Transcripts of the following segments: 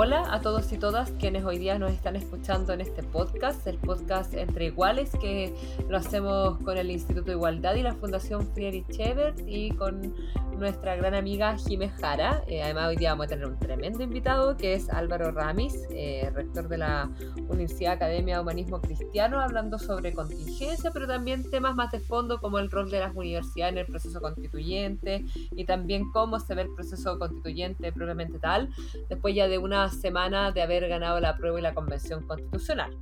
Hola a todos y todas quienes hoy día nos están escuchando en este podcast, el podcast Entre Iguales, que lo hacemos con el Instituto de Igualdad y la Fundación Friedrich Ebert y con nuestra gran amiga Jiménez Jara. Eh, además, hoy día vamos a tener un tremendo invitado que es Álvaro Ramis, eh, rector de la Universidad Academia de Humanismo Cristiano, hablando sobre contingencia, pero también temas más de fondo como el rol de las universidades en el proceso constituyente y también cómo se ve el proceso constituyente propiamente tal, después ya de una semana de haber ganado la prueba y la convención constitucional.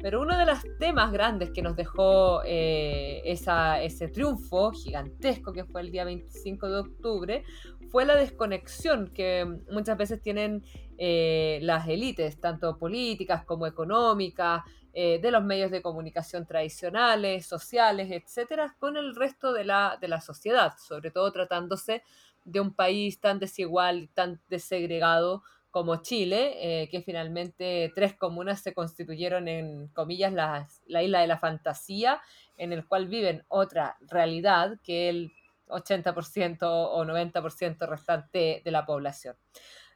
Pero uno de los temas grandes que nos dejó eh, ese triunfo gigantesco que fue el día 25 de octubre fue la desconexión que muchas veces tienen eh, las élites, tanto políticas como económicas, eh, de los medios de comunicación tradicionales, sociales, etcétera, con el resto de la, de la sociedad, sobre todo tratándose de un país tan desigual, tan desegregado como Chile, eh, que finalmente tres comunas se constituyeron en, comillas, la, la isla de la fantasía, en el cual viven otra realidad que el 80% o 90% restante de la población.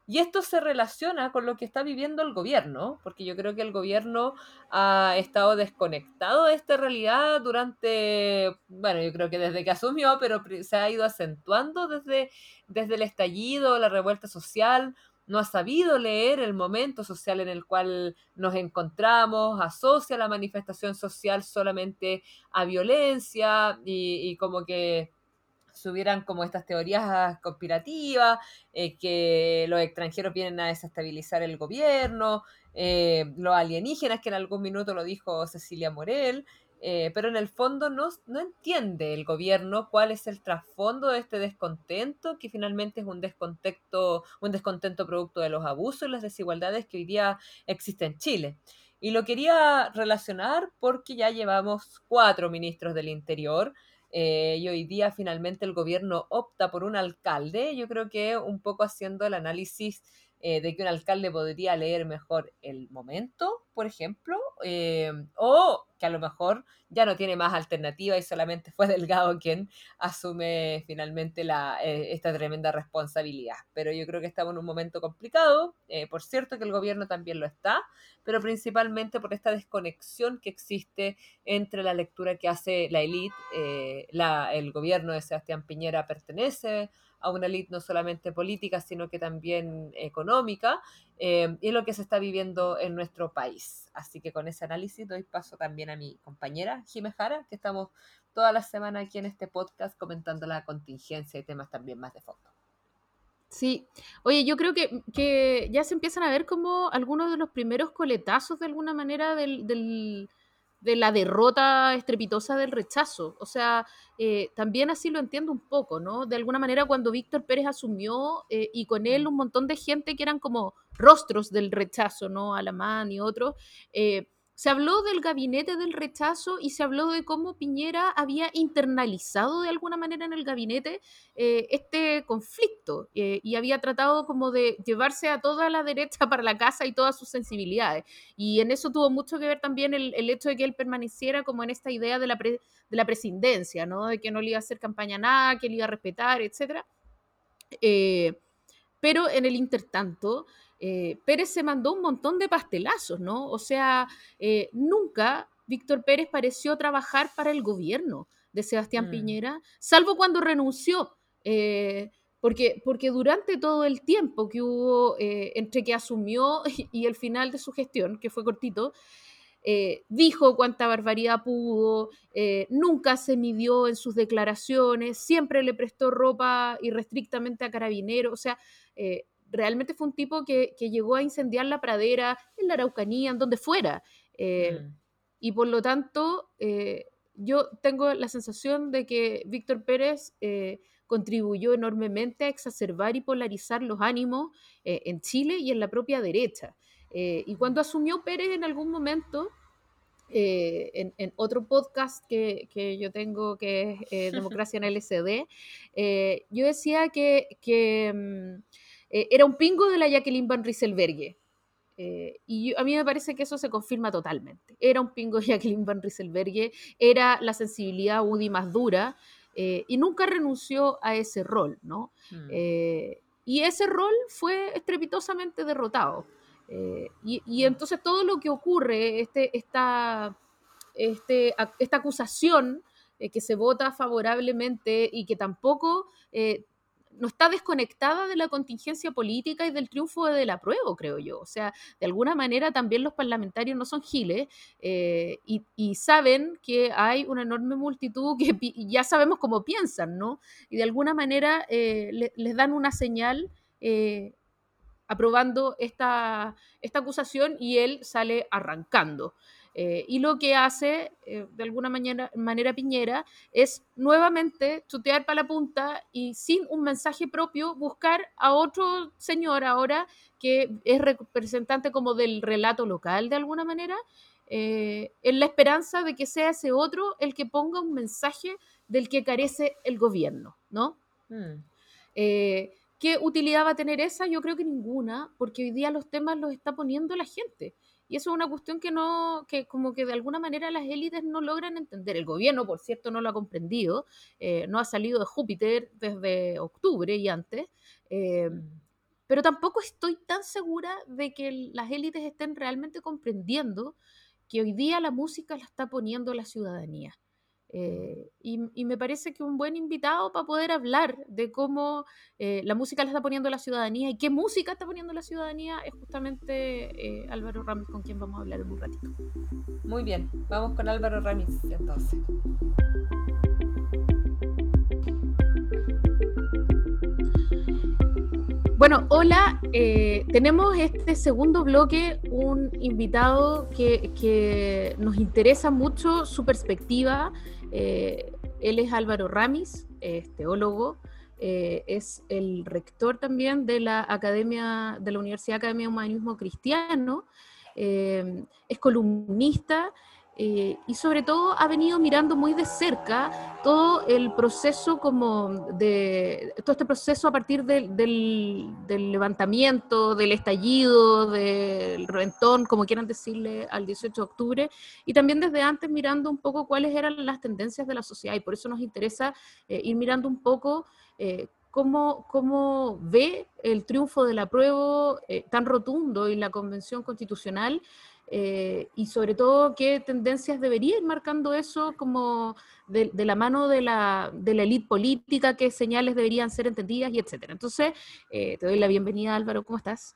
Y esto se relaciona con lo que está viviendo el gobierno, porque yo creo que el gobierno ha estado desconectado de esta realidad durante, bueno, yo creo que desde que asumió, pero se ha ido acentuando desde, desde el estallido, la revuelta social, no ha sabido leer el momento social en el cual nos encontramos, asocia la manifestación social solamente a violencia y, como que subieran como estas teorías conspirativas, eh, que los extranjeros vienen a desestabilizar el gobierno, eh, los alienígenas, que en algún minuto lo dijo Cecilia Morel, eh, pero en el fondo no, no, entiende el gobierno cuál es el trasfondo de este descontento, que finalmente es un descontento, un descontento producto de los abusos y las desigualdades que hoy día existen en Chile. Y lo quería relacionar porque ya llevamos cuatro ministros del Interior eh, y hoy día finalmente el gobierno opta por un alcalde. Yo creo que un poco haciendo el análisis eh, de que un alcalde podría leer mejor el momento, por ejemplo, eh, o que a lo mejor ya no tiene más alternativa y solamente fue Delgado quien asume finalmente la, eh, esta tremenda responsabilidad. Pero yo creo que estamos en un momento complicado, por cierto que el gobierno también lo está, pero principalmente por esta desconexión que existe entre la lectura que hace la élite, el gobierno de Sebastián Piñera pertenece a una élite no solamente política, sino que también económica, eh, y lo que se está viviendo en nuestro país. Así que con ese análisis doy paso también a mi compañera Jiménez Jara, que estamos toda la semana aquí en este podcast comentando la contingencia y temas también más de fondo. Sí, oye, yo creo que, que ya se empiezan a ver como algunos de los primeros coletazos de alguna manera del de la derrota estrepitosa del rechazo. O sea, eh, también así lo entiendo un poco, ¿no? De alguna manera cuando Víctor Pérez asumió eh, y con él un montón de gente que eran como rostros del rechazo, ¿no? Alamán y otros, eh, se habló del gabinete del rechazo y se habló de cómo Piñera había internalizado de alguna manera en el gabinete eh, este conflicto eh, y había tratado como de llevarse a toda la derecha para la casa y todas sus sensibilidades. Y en eso tuvo mucho que ver también el, hecho de que él permaneciera como en esta idea de la, de la presidencia, ¿no? De que no le iba a hacer campaña nada, que le iba a respetar, etc. Eh, pero en el intertanto, eh, Pérez se mandó un montón de pastelazos, ¿no? O sea, eh, nunca Víctor Pérez pareció trabajar para el gobierno de Sebastián mm. Piñera, salvo cuando renunció. Eh, porque, porque durante todo el tiempo que hubo entre que asumió y el final de su gestión, que fue cortito, dijo cuánta barbaridad pudo, nunca se midió en sus declaraciones, siempre le prestó ropa irrestrictamente a carabineros, o sea, realmente fue un tipo que, llegó a incendiar la pradera, en la Araucanía, en donde fuera. Eh, mm. Y por lo tanto, eh, yo tengo la sensación de que Víctor Pérez, eh, contribuyó enormemente a exacerbar y polarizar los ánimos eh, en Chile y en la propia derecha. Eh, y cuando asumió Pérez en algún momento, en, otro podcast que, que, yo tengo, que es Democracia en LSD, yo decía que, que mm, era un pingo de la Jacqueline Van Rieselberghe. Eh, y a mí me parece que eso se confirma totalmente. Era un pingo Jacqueline Van Rieselberghe, era la sensibilidad Woody más dura eh, y nunca renunció a ese rol, ¿no? Mm. Eh, y ese rol fue estrepitosamente derrotado. Y, entonces todo lo que ocurre, este, esta, este, esta acusación que se vota favorablemente y que tampoco no está desconectada de la contingencia política y del triunfo de la prueba, creo yo. O sea, de alguna manera también los parlamentarios no son giles eh, y, saben que hay una enorme multitud que ya sabemos cómo piensan, ¿no? Y de alguna manera eh, les dan una señal eh, aprobando esta acusación y él sale arrancando. Eh, y lo que hace, eh, de alguna manera, manera Piñera, es nuevamente chutear para la punta y sin un mensaje propio buscar a otro señor ahora que es representante como del relato local de alguna manera, eh, en la esperanza de que sea ese otro el que ponga un mensaje del que carece el gobierno, ¿no? Mm. ¿Qué utilidad va a tener esa? Yo creo que ninguna, porque hoy día los temas los está poniendo la gente. Y eso es una cuestión que no, que como que de alguna manera las élites no logran entender. El gobierno, por cierto, no lo ha comprendido, eh, no ha salido de Júpiter desde octubre y antes. Eh, pero tampoco estoy tan segura de que las élites estén realmente comprendiendo que hoy día la música la está poniendo la ciudadanía. Eh, y, me parece que un buen invitado para poder hablar de cómo eh, la música la está poniendo la ciudadanía y qué música está poniendo la ciudadanía es justamente eh, Álvaro Ramis, con quien vamos a hablar en un ratito. Muy bien, vamos con Álvaro Ramis entonces. Bueno, hola, tenemos este segundo bloque un invitado que, que nos interesa mucho su perspectiva eh, él es Álvaro Ramis, es teólogo, eh, es el rector también de la Academia, de la Universidad Academia de Humanismo Cristiano, eh, es columnista eh, y sobre todo ha venido mirando muy de cerca todo el proceso como de, todo este proceso a partir del, levantamiento, del estallido, del reventón, como quieran decirle, al 18 de octubre, y también desde antes mirando un poco cuáles eran las tendencias de la sociedad, y por eso nos interesa eh, ir mirando un poco eh, Cómo, cómo, ve el triunfo del apruebo tan rotundo y la convención constitucional eh, y sobre todo qué tendencias debería ir marcando eso como de, la mano de la, de la élite política, qué señales deberían ser entendidas y etcétera. Entonces, eh, te doy la bienvenida Álvaro, ¿cómo estás?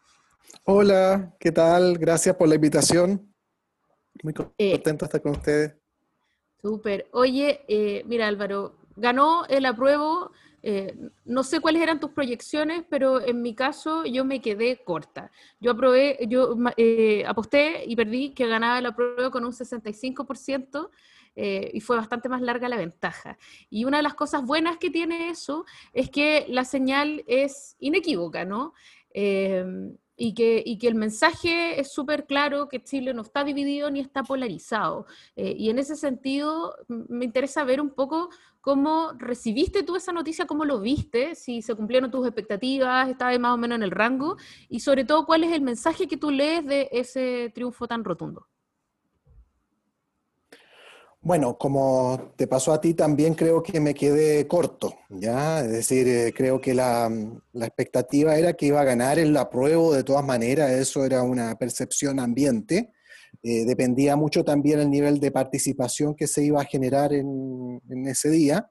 Hola, ¿qué tal? Gracias por la invitación. Muy eh, contento de estar con ustedes. Súper. Oye, mira Álvaro, ganó el apruebo eh, no sé cuáles eran tus proyecciones, pero en mi caso yo me quedé corta. Yo aprobé, yo eh, aposté y perdí que ganaba la prueba con un 65%. Eh, y fue bastante más larga la ventaja. Y una de las cosas buenas que tiene eso es que la señal es inequívoca, ¿no? y, que, y que el mensaje es súper claro, que Chile no está dividido ni está polarizado. y en ese sentido me interesa ver un poco ¿Cómo recibiste tú esa noticia? ¿Cómo lo viste? Si se cumplieron tus expectativas, estaba más o menos en el rango. Y sobre todo, ¿cuál es el mensaje que tú lees de ese triunfo tan rotundo? Bueno, como te pasó a ti, también creo que me quedé corto, ¿ya? Es decir, eh, creo que la, la, expectativa era que iba a ganar el apruebo de todas maneras, eso era una percepción ambiente. Eh, dependía mucho también el nivel de participación que se iba a generar en, ese día,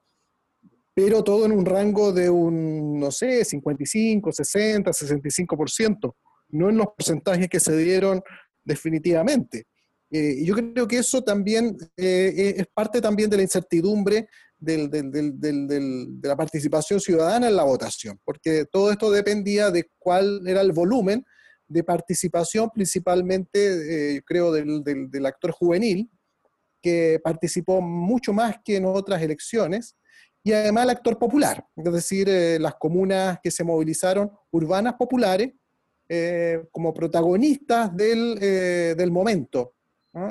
pero todo en un rango de un, no sé, 55, 60, 65%, no en los porcentajes que se dieron definitivamente. Eh, yo creo que eso también eh, es parte también de la incertidumbre de la participación ciudadana en la votación, porque todo esto dependía de cuál era el volumen de participación, principalmente, eh, creo, del, actor juvenil, que participó mucho más que en otras elecciones y además el actor popular, es decir, eh, las comunas que se movilizaron, urbanas populares, eh, como protagonistas del, eh, del momento.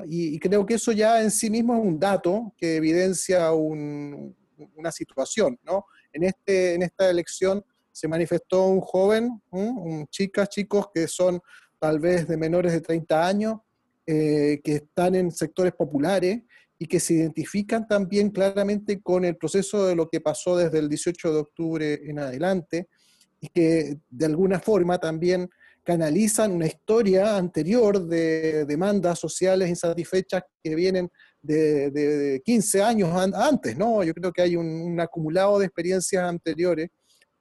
Y, creo que eso ya en sí mismo es un dato que evidencia una situación. ¿no? En, este, en esta elección se manifestó un joven, un, chicas, chicos que son tal vez de menores de 30 años, que están en sectores populares y que se identifican también claramente con el proceso de lo que pasó desde el 18 de octubre en adelante y que de alguna forma también canalizan una historia anterior de demandas sociales insatisfechas que vienen de, 15 años antes, ¿no? Yo creo que hay un, acumulado de experiencias anteriores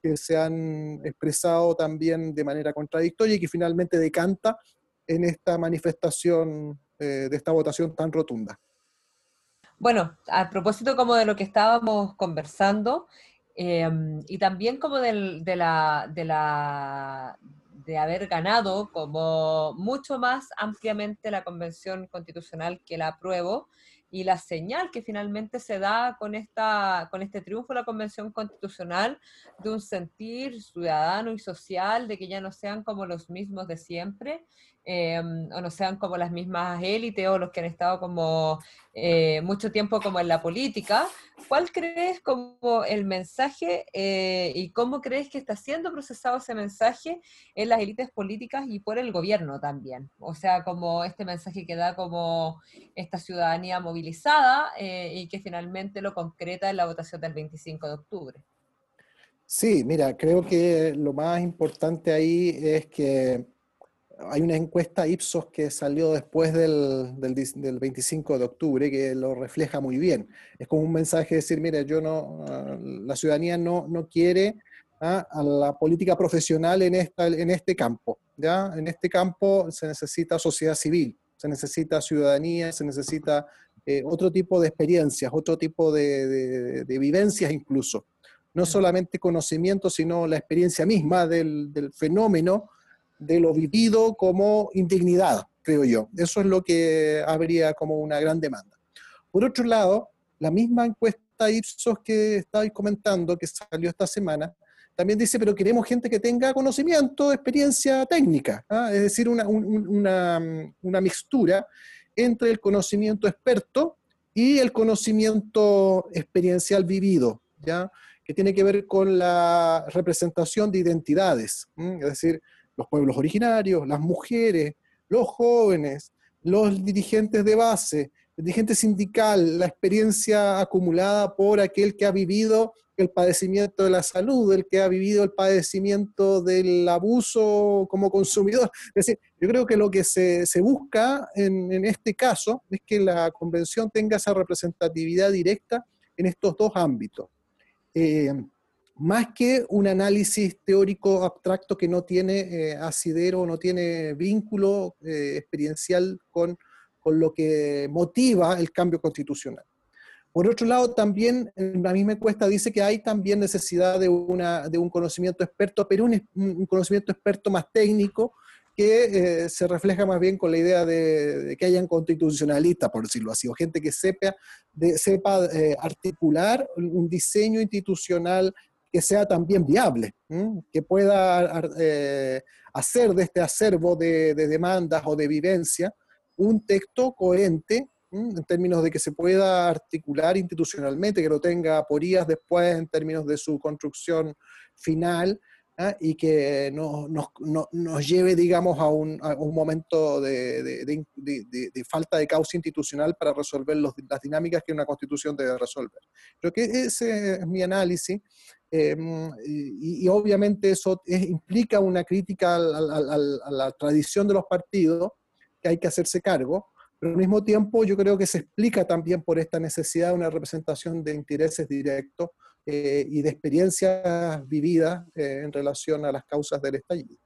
que se han expresado también de manera contradictoria y que finalmente decanta en esta manifestación eh, de esta votación tan rotunda. Bueno, a propósito como de lo que estábamos conversando, em, y también como de, la, de, la, de haber ganado como mucho más ampliamente la Convención Constitucional que la apruebo, y la señal que finalmente se da con, esta, con este triunfo de la Convención Constitucional de un sentir ciudadano y social de que ya no sean como los mismos de siempre, Em, o no sean como las mismas élites o los que han estado como eh, mucho tiempo como en la política. ¿Cuál crees como el mensaje eh, y cómo crees que está siendo procesado ese mensaje en las élites políticas y por el gobierno también? O sea, como este mensaje que da como esta ciudadanía movilizada eh, y que finalmente lo concreta en la votación del 25 de octubre. Sí, mira, creo que lo más importante ahí es que hay una encuesta Ipsos que salió después del, del, 25 de octubre que lo refleja muy bien. Es como un mensaje de decir, mire, yo no, ah, la ciudadanía no, no quiere ah, a la política profesional en, esta, en este campo. ¿ya? En este campo se necesita sociedad civil, se necesita ciudadanía, se necesita eh, otro tipo de experiencias, otro tipo de, de, vivencias incluso. No solamente conocimiento, sino la experiencia misma del, del fenómeno de lo vivido como indignidad, creo yo. Eso es lo que habría como una gran demanda. Por otro lado, la misma encuesta Ipsos que estáis comentando, que salió esta semana, también dice, pero queremos gente que tenga conocimiento, experiencia técnica, ¿ah? es decir, una, una, mixtura entre el conocimiento experto y el conocimiento experiencial vivido, ¿ya? que tiene que ver con la representación de identidades, es decir, los pueblos originarios, las mujeres, los jóvenes, los dirigentes de base, el dirigente sindical, la experiencia acumulada por aquel que ha vivido el padecimiento de la salud, el que ha vivido el padecimiento del abuso como consumidor. Es decir, yo creo que lo que se, busca en, este caso es que la convención tenga esa representatividad directa en estos dos ámbitos. Eh, más que un análisis teórico abstracto que no tiene eh, asidero, no tiene vínculo eh, experiencial con, con, lo que motiva el cambio constitucional. Por otro lado, también en la misma encuesta dice que hay también necesidad de, una, de un conocimiento experto, pero un, conocimiento experto más técnico, que eh, se refleja más bien con la idea de, que hayan constitucionalistas, por decirlo así, o gente que sepa, de, sepa articular un diseño institucional que sea también viable, que pueda eh, hacer de este acervo de, demandas o de vivencia un texto coherente en términos de que se pueda articular institucionalmente, que no tenga aporías después en términos de su construcción final ¿ah? y que no, nos lleve, digamos, a un, momento de, falta de causa institucional para resolver las dinámicas que una constitución debe resolver. Creo que ese es mi análisis. Em, y, obviamente eso implica una crítica a, la tradición de los partidos, que hay que hacerse cargo, pero al mismo tiempo yo creo que se explica también por esta necesidad de una representación de intereses directos eh, y de experiencias vividas eh, en relación a las causas del estallido.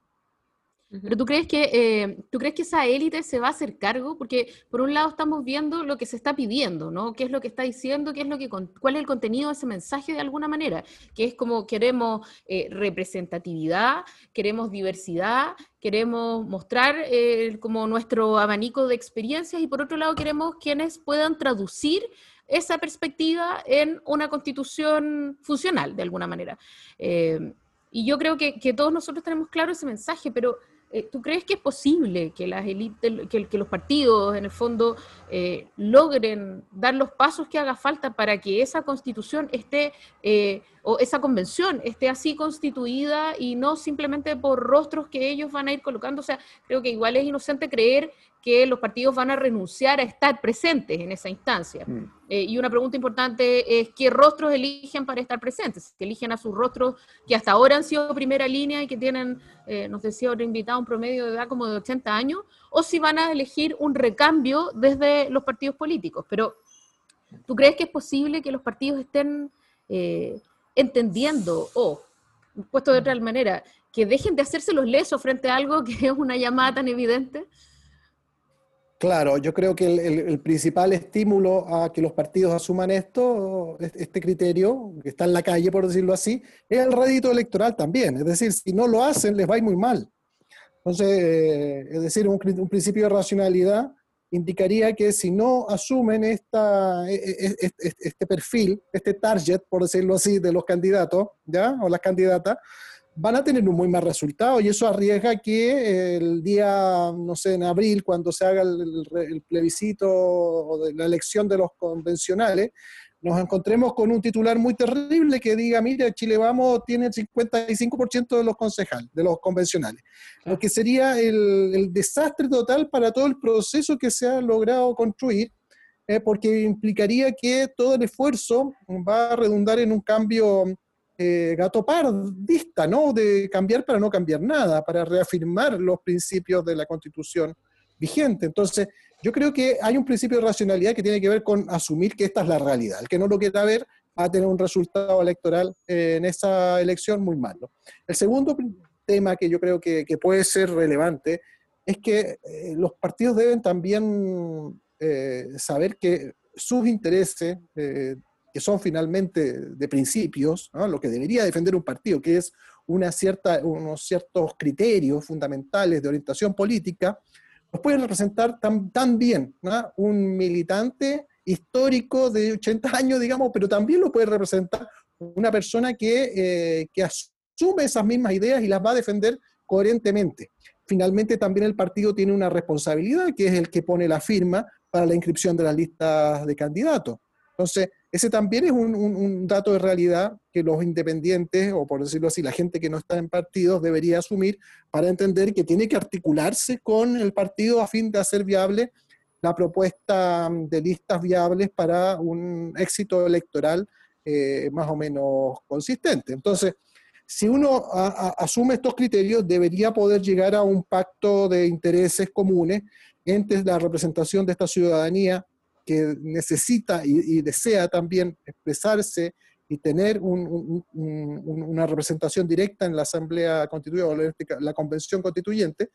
Pero tú crees que eh, tú crees que esa élite se va a hacer cargo, porque por un lado estamos viendo lo que se está pidiendo, ¿no? ¿Qué es lo que está diciendo? ¿Qué es lo que cuál es el contenido de ese mensaje de alguna manera? Que es como queremos eh, representatividad, queremos diversidad, queremos mostrar eh, como nuestro abanico de experiencias y por otro lado queremos quienes puedan traducir esa perspectiva en una constitución funcional de alguna manera. y yo creo que, que todos nosotros tenemos claro ese mensaje, pero eh, ¿Tú crees que es posible que, las que, que los partidos, en el fondo, eh, logren dar los pasos que haga falta para que esa constitución esté, eh, o esa convención esté así constituida y no simplemente por rostros que ellos van a ir colocando? O sea, creo que igual es inocente creer que los partidos van a renunciar a estar presentes en esa instancia. Mm. Eh, y una pregunta importante es qué rostros eligen para estar presentes. Si eligen a sus rostros que hasta ahora han sido primera línea y que tienen, eh, nos decía otro invitado, un promedio de edad como de 80 años, o si van a elegir un recambio desde los partidos políticos. Pero, ¿tú crees que es posible que los partidos estén eh, entendiendo o, puesto de otra manera, que dejen de hacerse los lesos frente a algo que es una llamada tan evidente? Claro, yo creo que el, principal estímulo a que los partidos asuman esto, este criterio, que está en la calle, por decirlo así, es el rédito electoral también. Es decir, si no lo hacen, les va a ir muy mal. Entonces, eh, es decir, un, principio de racionalidad indicaría que si no asumen esta, e, e, e, este perfil, este target, por decirlo así, de los candidatos, ¿ya? O las candidatas, van a tener un muy mal resultado y eso arriesga que el día, no sé, en abril, cuando se haga el, plebiscito o de la elección de los convencionales, nos encontremos con un titular muy terrible que diga, mira, Chile Vamos tiene el 55% de los concejales, de los convencionales, lo que sería el, desastre total para todo el proceso que se ha logrado construir, eh, porque implicaría que todo el esfuerzo va a redundar en un cambio eh, gato pardista, ¿no? De cambiar para no cambiar nada, para reafirmar los principios de la constitución vigente. Entonces, yo creo que hay un principio de racionalidad que tiene que ver con asumir que esta es la realidad. El que no lo quiera ver va a tener un resultado electoral eh, en esa elección muy malo. El segundo tema que yo creo que, puede ser relevante es que eh, los partidos deben también saber que sus intereses que son finalmente de principios, lo que debería defender un partido, que es una cierta, unos ciertos criterios fundamentales de orientación política, los puede representar tan, tan bien un militante histórico de 80 años, digamos, pero también lo puede representar una persona que, eh, que asume esas mismas ideas y las va a defender coherentemente. Finalmente también el partido tiene una responsabilidad, que es el que pone la firma para la inscripción de las listas de candidatos. Entonces, ese también es un, dato de realidad que los independientes, o por decirlo así, la gente que no está en partidos, debería asumir para entender que tiene que articularse con el partido a fin de hacer viable la propuesta de listas viables para un éxito electoral eh, más o menos consistente. Entonces, si uno asume estos criterios, debería poder llegar a un pacto de intereses comunes entre la representación de esta ciudadanía que necesita y, desea también expresarse y tener una representación directa en la Asamblea Constituyente o la Convención Constituyente,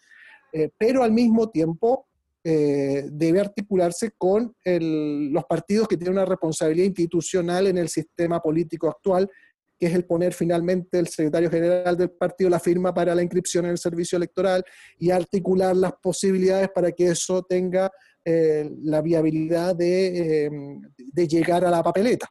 eh, pero al mismo tiempo eh, debe articularse con los partidos que tienen una responsabilidad institucional en el sistema político actual, que es el poner finalmente el secretario general del partido la firma para la inscripción en el servicio electoral y articular las posibilidades para que eso tenga eh, la viabilidad de, em, de, llegar a la papeleta.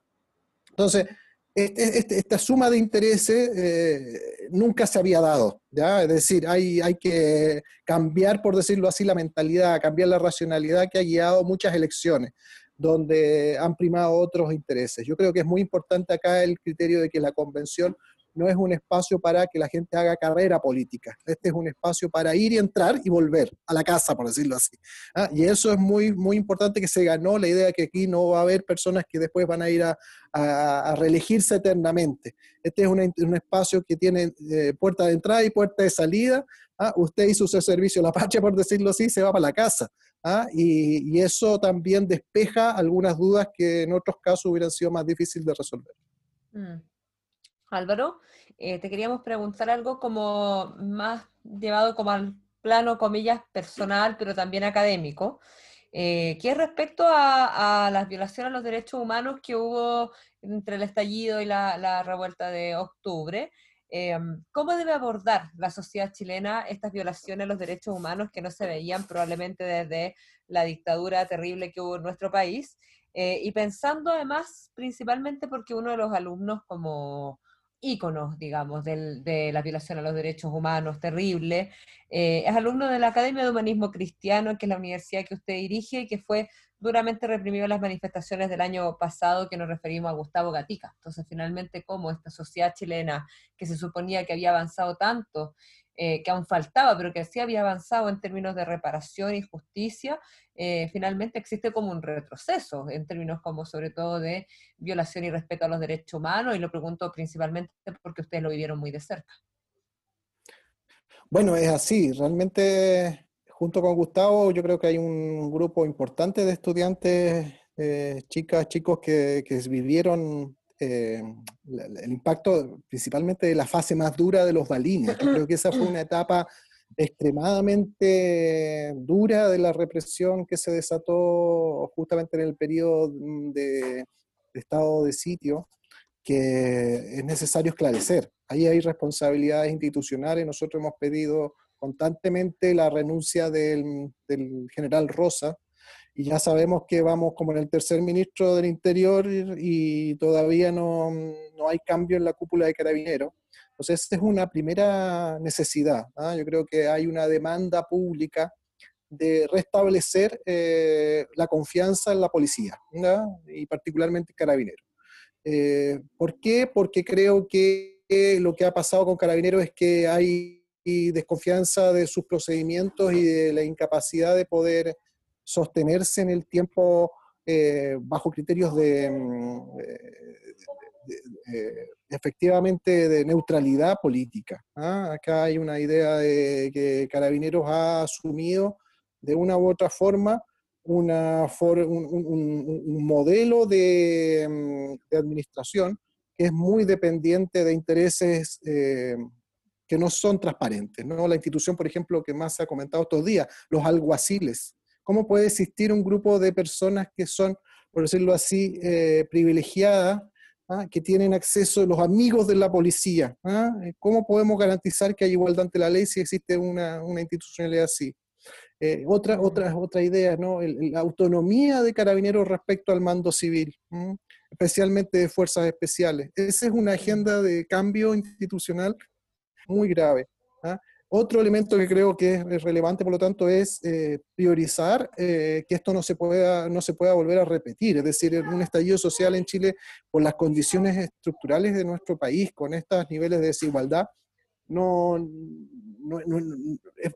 Entonces, este, este, esta suma de intereses eh, nunca se había dado. Es decir, hay que cambiar, por decirlo así, la mentalidad, cambiar la racionalidad que ha guiado muchas elecciones donde han primado otros intereses. Yo creo que es muy importante acá el criterio de que la convención no es un espacio para que la gente haga carrera política. Este es un espacio para ir y entrar y volver a la casa, por decirlo así. ¿ah? Y eso es muy, muy importante que se ganó la idea de que aquí no va a haber personas que después van a ir a, reelegirse eternamente. Este es un espacio que tiene eh, puerta de entrada y puerta de salida. ¿ah? Usted hizo su servicio la patria, por decirlo así, se va para la casa. ¿ah? Y, eso también despeja algunas dudas que en otros casos hubieran sido más difíciles de resolver. Mm. Álvaro, eh, te queríamos preguntar algo como más llevado como al plano, comillas, personal, pero también académico, eh, que es respecto a, las violaciones a los derechos humanos que hubo entre el estallido y la, revuelta de octubre. Eh, ¿Cómo debe abordar la sociedad chilena estas violaciones a los derechos humanos que no se veían probablemente desde la dictadura terrible que hubo en nuestro país? Eh, y pensando además, principalmente porque uno de los alumnos como íconos, digamos, de la violación a los derechos humanos terrible, eh, es alumno de la Academia de Humanismo Cristiano, que es la universidad que usted dirige y que fue duramente reprimido en las manifestaciones del año pasado que nos referimos a Gustavo Gatica. Entonces, finalmente, como esta sociedad chilena que se suponía que había avanzado tanto eh, que aún faltaba, pero que sí había avanzado en términos de reparación y justicia, eh, finalmente existe como un retroceso en términos como sobre todo de violación y respeto a los derechos humanos, y lo pregunto principalmente porque ustedes lo vivieron muy de cerca. Bueno, es así, realmente junto con Gustavo yo creo que hay un grupo importante de estudiantes, eh, chicas, chicos que, que vivieron eh, el impacto principalmente de la fase más dura de los balines. creo que esa fue una etapa extremadamente dura de la represión que se desató justamente en el periodo de, estado de sitio, que es necesario esclarecer. Ahí hay responsabilidades institucionales. Nosotros hemos pedido constantemente la renuncia del, del general Rosa, y ya sabemos que vamos como en el tercer ministro del Interior y, todavía no, no, hay cambio en la cúpula de carabineros. Entonces, esta es una primera necesidad. ¿ah? Yo creo que hay una demanda pública de restablecer eh, la confianza en la policía y particularmente carabineros. Eh, ¿Por qué? Porque creo que lo que ha pasado con carabineros es que hay desconfianza de sus procedimientos y de la incapacidad de poder sostenerse en el tiempo eh, bajo criterios de, mm, efectivamente de neutralidad política. ¿ah? Acá hay una idea de que Carabineros ha asumido de una u otra forma una un, modelo de, mm, de, administración que es muy dependiente de intereses eh, que no son transparentes. ¿no? La institución, por ejemplo, que más se ha comentado estos días, los alguaciles, ¿Cómo puede existir un grupo de personas que son, por decirlo así, eh, privilegiadas, ¿ah? que tienen acceso a los amigos de la policía? ¿ah? ¿Cómo podemos garantizar que hay igualdad ante la ley si existe una, institucionalidad así? Eh, otra, otra, otra idea, ¿no? la autonomía de carabineros respecto al mando civil, especialmente de fuerzas especiales. Esa es una agenda de cambio institucional muy grave. ¿ah? Otro elemento que creo que es relevante, por lo tanto, es eh, priorizar eh, que esto no se, pueda, no se pueda volver a repetir. Es decir, un estallido social en Chile, por las condiciones estructurales de nuestro país, con estos niveles de desigualdad, no,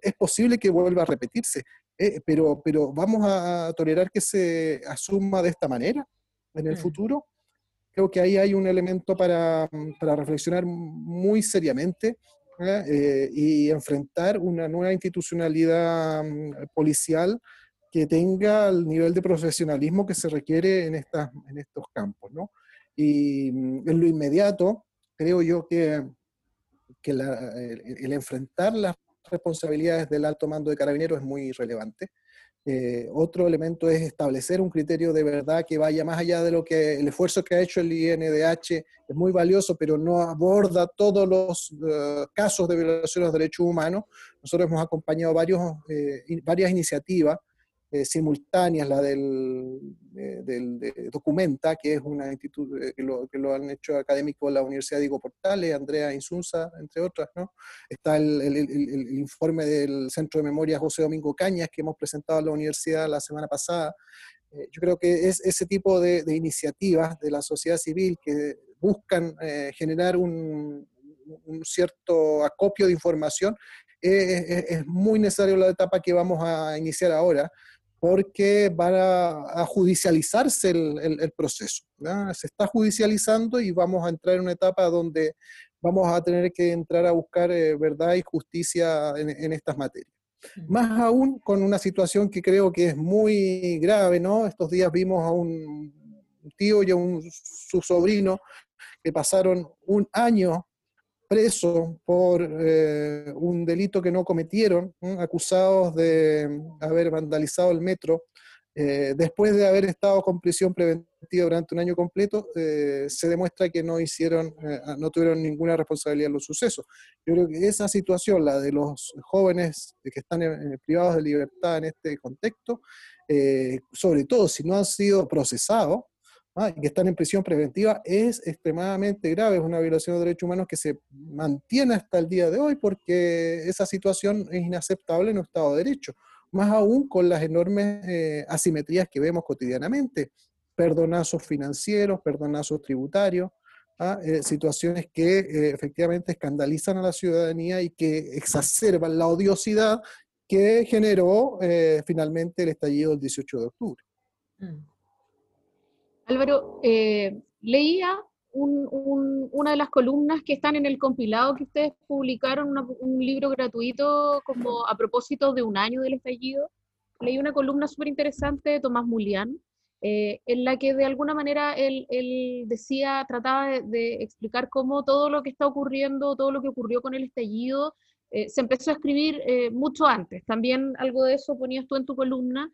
es, posible que vuelva a repetirse. Eh, pero, pero vamos a tolerar que se asuma de esta manera en el mm. futuro. Creo que ahí hay un elemento para, para reflexionar muy seriamente eh, y enfrentar una nueva institucionalidad mm, policial que tenga el nivel de profesionalismo que se requiere en, estas, en estos campos. ¿no? Y mm, en lo inmediato, creo yo que, que el, enfrentar las responsabilidades del alto mando de carabineros es muy relevante. Eh, otro elemento es establecer un criterio de verdad que vaya más allá de lo que el esfuerzo que ha hecho el INDH es muy valioso, pero no aborda todos los eh, casos de violación de los derechos humanos. Nosotros hemos acompañado varios, eh, varias iniciativas eh, simultáneas, la del, de Documenta, que es una instituto eh, que, lo, han hecho académicos de la Universidad Diego Portales, Andrea Insunza, entre otras, ¿no? Está el, informe del Centro de Memoria José Domingo Cañas, que hemos presentado en la universidad la semana pasada. Eh, yo creo que es ese tipo de, de, iniciativas de la sociedad civil que buscan generar un, cierto acopio de información, es, muy necesario la etapa que vamos a iniciar ahora, porque va a, judicializarse el, proceso. Se está judicializando y vamos a entrar en una etapa donde vamos a tener que entrar a buscar eh, verdad y justicia en, estas materias. Más aún con una situación que creo que es muy grave, ¿no? Estos días vimos a un tío y a un, su sobrino que pasaron un año presos por un delito que no cometieron, acusados de haber vandalizado el metro eh, después de haber estado con prisión preventiva durante un año completo, eh, se demuestra que no hicieron, eh, no tuvieron ninguna responsabilidad en los sucesos. Yo creo que esa situación, la de los jóvenes que están privados de libertad en este contexto, sobre todo si no han sido procesados, ¿ah? que están en prisión preventiva, es extremadamente grave, es una violación de derechos humanos que se mantiene hasta el día de hoy porque esa situación es inaceptable en un Estado de Derecho más aún con las enormes eh, asimetrías que vemos cotidianamente, perdonazos financieros, perdonazos tributarios, ¿ah? eh, situaciones que eh, efectivamente escandalizan a la ciudadanía y que exacerban la odiosidad que generó finalmente el estallido del 18 de octubre. Mm. Álvaro, leía una de las columnas que están en el compilado que ustedes publicaron, un libro gratuito como a propósito de un año del estallido. Leí una columna súper interesante de Tomás Mulián, eh, en la que de alguna manera él, decía, trataba de, explicar cómo todo lo que está ocurriendo, todo lo que ocurrió con el estallido, eh, se empezó a escribir eh, mucho antes. También algo de eso ponías tú en tu columna.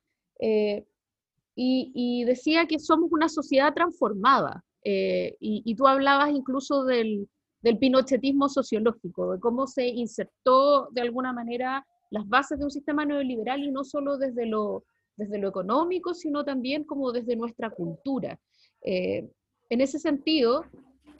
Y, decía que somos una sociedad transformada, eh, y, tú hablabas incluso del, del, pinochetismo sociológico, de cómo se insertó de alguna manera las bases de un sistema neoliberal y no solo desde lo, desde lo económico, sino también como desde nuestra cultura. Eh, en ese sentido,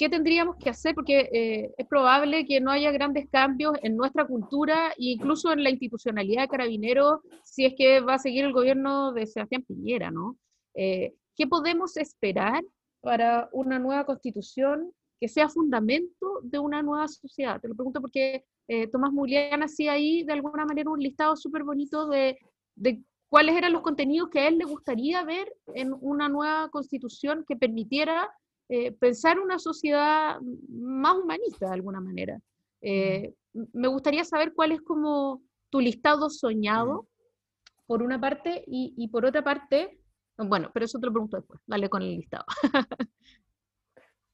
¿qué tendríamos que hacer? Porque eh, es probable que no haya grandes cambios en nuestra cultura e incluso en la institucionalidad de carabineros si es que va a seguir el gobierno de Sebastián Piñera, ¿no? ¿Qué podemos esperar para una nueva constitución que sea fundamento de una nueva sociedad. Te lo pregunto porque eh, Tomás Mulián hacía ahí de alguna manera un listado súper bonito de, de, cuáles eran los contenidos que a él le gustaría ver en una nueva constitución que permitiera eh, pensar una sociedad más humanista de alguna manera. Eh, me gustaría saber cuál es como tu listado soñado, por una parte, y, y por otra parte, bueno, pero eso te lo pregunto después. Dale con el listado.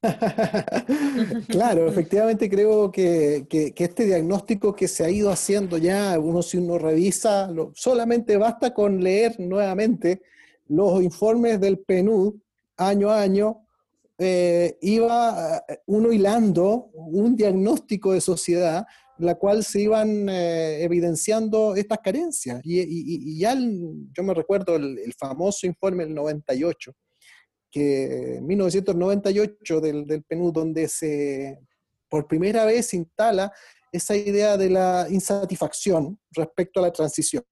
claro, efectivamente creo que, este diagnóstico que se ha ido haciendo ya, uno si uno revisa, solamente basta con leer nuevamente los informes del PNUD año a año, eh, iba eh, uno hilando un diagnóstico de sociedad la cual se iban eh, evidenciando estas carencias. Y, ya yo me recuerdo el, famoso informe del 98, que 1998 del, del PNU, donde se por primera vez instala esa idea de la insatisfacción respecto a la transición,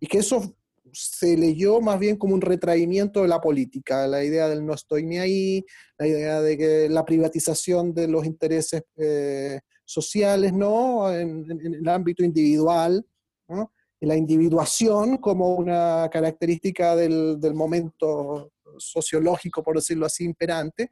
y que eso se leyó más bien como un retraimiento de la política, la idea del no estoy ni ahí, la idea de que la privatización de los intereses eh, sociales, ¿no? En, el ámbito individual, la individuación como una característica del, del, momento sociológico, por decirlo así, imperante,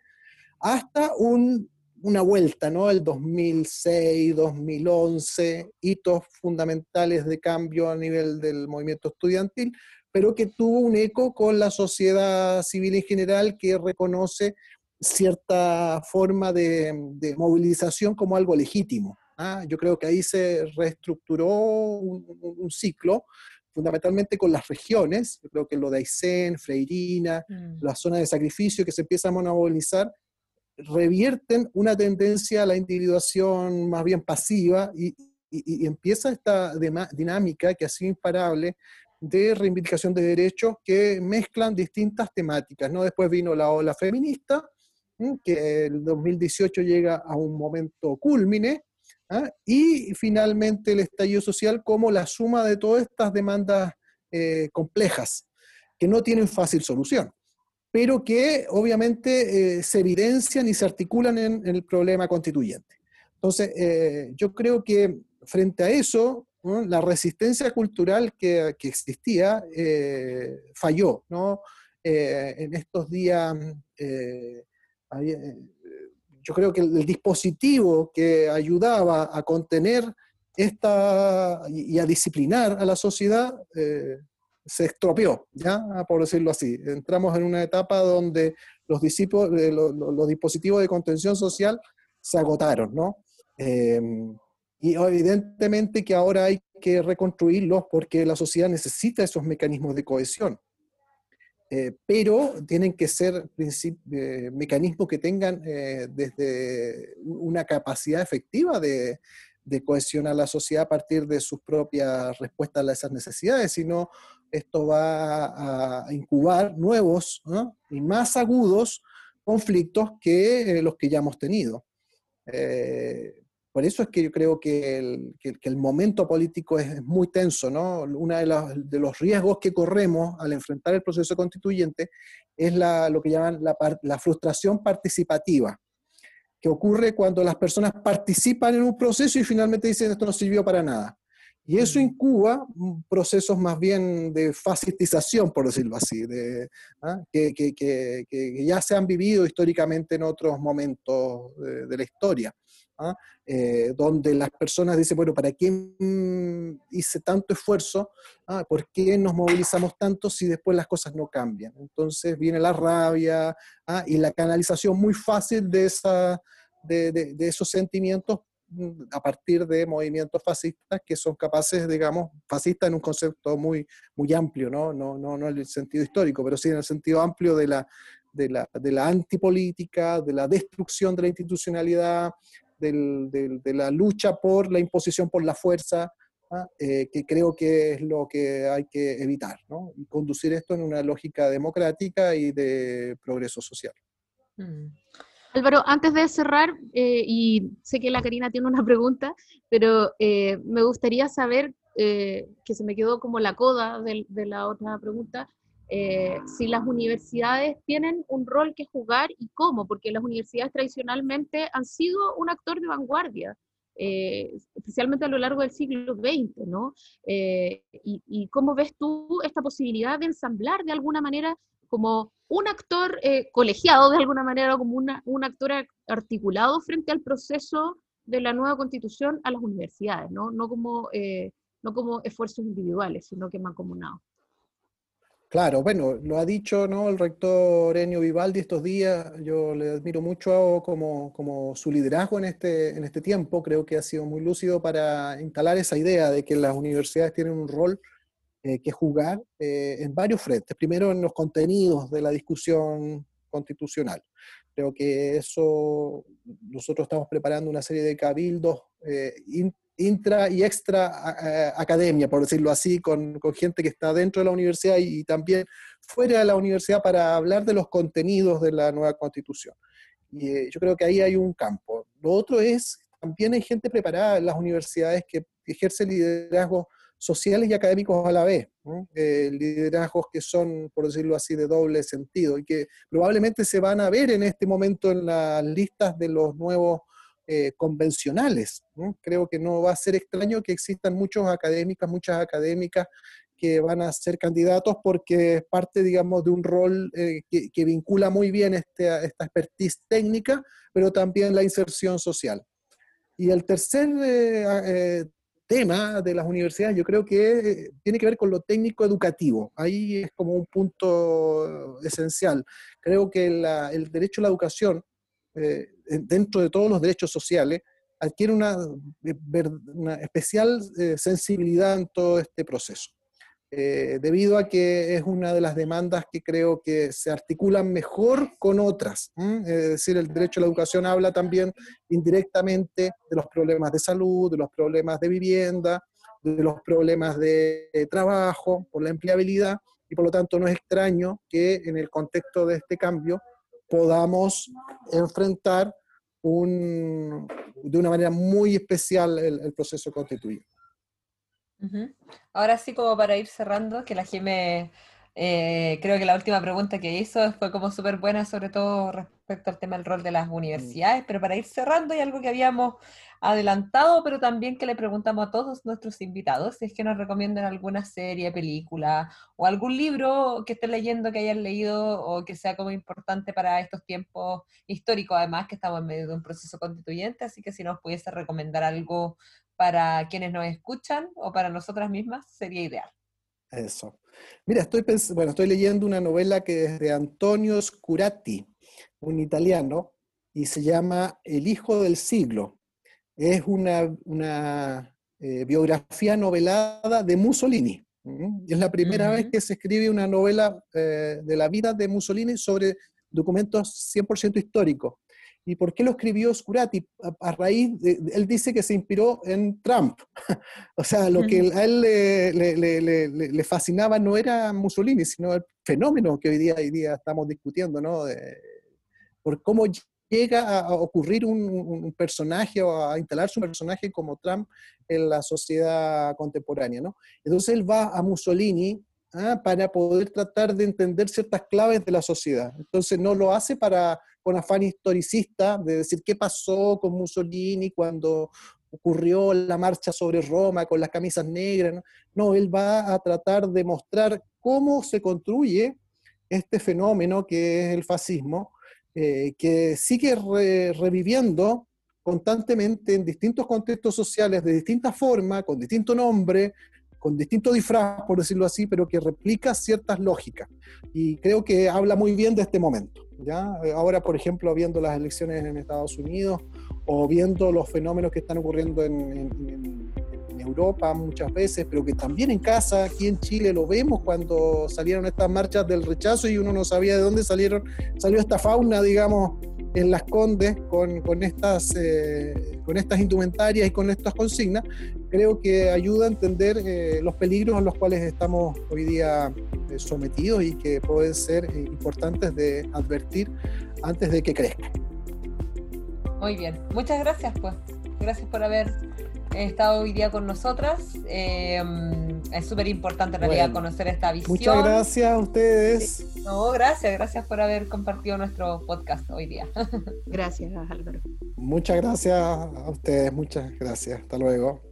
hasta un, una vuelta, ¿no? El 2006, 2011, hitos fundamentales de cambio a nivel del movimiento estudiantil, pero que tuvo un eco con la sociedad civil en general que reconoce cierta forma de, movilización como algo legítimo. ¿ah? Yo creo que ahí se reestructuró un, ciclo, fundamentalmente con las regiones, yo creo que lo de Aysén, Freirina, mm. las zonas de sacrificio que se empiezan a movilizar, revierten una tendencia a la individuación más bien pasiva y, empieza esta dinámica que ha sido imparable de reivindicación de derechos que mezclan distintas temáticas. ¿no? Después vino la ola feminista, que el 2018 llega a un momento culmine, ¿ah? y finalmente el estallido social como la suma de todas estas demandas eh, complejas, que no tienen fácil solución, pero que obviamente eh, se evidencian y se articulan en, el problema constituyente. Entonces, eh, yo creo que frente a eso, la resistencia cultural que, que existía falló, ¿no? en estos días eh, yo creo que el, dispositivo que ayudaba a contener esta y a disciplinar a la sociedad eh, se estropeó, ¿ya? por decirlo así. Entramos en una etapa donde los, eh, los, dispositivos de contención social se agotaron, ¿no? y evidentemente que ahora hay que reconstruirlos porque la sociedad necesita esos mecanismos de cohesión. Eh, pero tienen que ser eh, mecanismos que tengan eh, desde una capacidad efectiva de, cohesionar la sociedad a partir de sus propias respuestas a esas necesidades, sino esto va a incubar nuevos y más agudos conflictos que los que ya hemos tenido. Por eso es que yo creo que el, que, el momento político es, muy tenso, ¿no? Uno de, de, los riesgos que corremos al enfrentar el proceso constituyente es la, lo que llaman la, la frustración participativa, que ocurre cuando las personas participan en un proceso y finalmente dicen esto no sirvió para nada. Y eso incuba procesos más bien de fascistización, por decirlo así, de, ¿ah? que, que, que, ya se han vivido históricamente en otros momentos de, de la historia. ¿Ah? Eh, donde las personas dicen, bueno, ¿para qué hice tanto esfuerzo? ¿Ah? ¿Por qué nos movilizamos tanto si después las cosas no cambian? Entonces viene la rabia ¿ah? y la canalización muy fácil de, esa, de, de, esos sentimientos mm, a partir de movimientos fascistas que son capaces, digamos, fascistas en un concepto muy, muy amplio, ¿no? No, no, no en el sentido histórico, pero sí en el sentido amplio de la, de la, de la antipolítica, de la destrucción de la institucionalidad, de la lucha por la imposición por la fuerza, ¿ah? eh, que creo que es lo que hay que evitar, ¿no? y conducir esto en una lógica democrática y de progreso social. Mm. Álvaro, antes de cerrar, eh, y sé que la Karina tiene una pregunta, pero eh, me gustaría saber, que se me quedó como la coda de, de la otra pregunta, eh, si las universidades tienen un rol que jugar y cómo, porque las universidades tradicionalmente han sido un actor de vanguardia, eh, especialmente a lo largo del siglo XX, ¿no? Eh, y, cómo ves tú esta posibilidad de ensamblar de alguna manera como un actor colegiado, de alguna manera, como una, un actor articulado frente al proceso de la nueva constitución a las universidades, ¿no? No como, no como esfuerzos individuales, sino que mancomunados. Claro, bueno, lo ha dicho ¿no? el rector Enio Vivaldi estos días, yo le admiro mucho como, como, su liderazgo en este, en este tiempo, creo que ha sido muy lúcido para instalar esa idea de que las universidades tienen un rol eh, que jugar eh, en varios frentes. Primero en los contenidos de la discusión constitucional. Creo que eso, nosotros estamos preparando una serie de cabildos eh, intra y extra academia, por decirlo así, con, gente que está dentro de la universidad y, también fuera de la universidad para hablar de los contenidos de la nueva constitución. Y eh, yo creo que ahí hay un campo. Lo otro es, también hay gente preparada en las universidades que ejerce liderazgos sociales y académicos a la vez, eh, liderazgos que son, por decirlo así, de doble sentido y que probablemente se van a ver en este momento en las listas de los nuevos eh, convencionales. Creo que no va a ser extraño que existan muchos académicas, muchas académicas que van a ser candidatos porque es parte, digamos, de un rol eh, que, vincula muy bien este, esta expertise técnica, pero también la inserción social. Y el tercer eh, tema de las universidades yo creo que tiene que ver con lo técnico educativo. Ahí es como un punto esencial. Creo que el derecho a la educación eh, dentro de todos los derechos sociales, adquiere una, una especial eh, sensibilidad en todo este proceso. Eh, debido a que es una de las demandas que creo que se articulan mejor con otras. Es decir, el derecho a la educación habla también indirectamente de los problemas de salud, de los problemas de vivienda, de los problemas de trabajo, por la empleabilidad, y por lo tanto no es extraño que en el contexto de este cambio podamos enfrentar un, de una manera muy especial el, proceso constituyente. Ahora sí, como para ir cerrando, que la Jime, eh, creo que la última pregunta que hizo fue como súper buena, sobre todo respecto al tema del rol de las universidades, pero para ir cerrando hay algo que habíamos adelantado, pero también que le preguntamos a todos nuestros invitados si es que nos recomiendan alguna serie, película o algún libro que estén leyendo, que hayan leído o que sea como importante para estos tiempos históricos, además que estamos en medio de un proceso constituyente, así que si nos pudiese recomendar algo para quienes nos escuchan o para nosotras mismas, sería ideal. Eso. Mira, estoy, bueno, estoy leyendo una novela que es de Antonio Scurati, un italiano, y se llama El Hijo del Siglo es una, una eh, biografía novelada de Mussolini. Es la primera vez que se escribe una novela eh, de la vida de Mussolini sobre documentos 100% históricos. ¿Y por qué lo escribió Scurati? A, raíz, de, él dice que se inspiró en Trump. o sea, lo que a él le, fascinaba no era Mussolini, sino el fenómeno que hoy día, hoy día estamos discutiendo, ¿no? por cómo llega a ocurrir un, personaje o a instalarse un personaje como Trump en la sociedad contemporánea. ¿no? Entonces él va a Mussolini ¿ah? para poder tratar de entender ciertas claves de la sociedad. Entonces no lo hace para con afán historicista de decir qué pasó con Mussolini cuando ocurrió la marcha sobre Roma con las camisas negras. No, él va a tratar de mostrar cómo se construye este fenómeno que es el fascismo eh, que sigue reviviendo constantemente en distintos contextos sociales, de distintas formas, con distinto nombre, con distinto disfraz, por decirlo así, pero que replica ciertas lógicas. Y creo que habla muy bien de este momento. ¿ya? Ahora, por ejemplo, viendo las elecciones en Estados Unidos o viendo los fenómenos que están ocurriendo en Europa muchas veces, pero que también en casa, aquí en Chile, lo vemos cuando salieron estas marchas del rechazo y uno no sabía de dónde salieron, salió esta fauna, digamos, en las Condes con, estas, eh, con estas indumentarias y con estas consignas, creo que ayuda a entender eh, los peligros a los cuales estamos hoy día eh, sometidos y que pueden ser importantes de advertir antes de que crezcan. Muy bien, muchas gracias pues. Gracias por haber estado hoy día con nosotras. Eh, es súper importante en realidad conocer esta visión. Muchas gracias a ustedes. No, gracias, gracias por haber compartido nuestro podcast hoy día. Gracias, Álvaro. Muchas gracias a ustedes, muchas gracias. Hasta luego.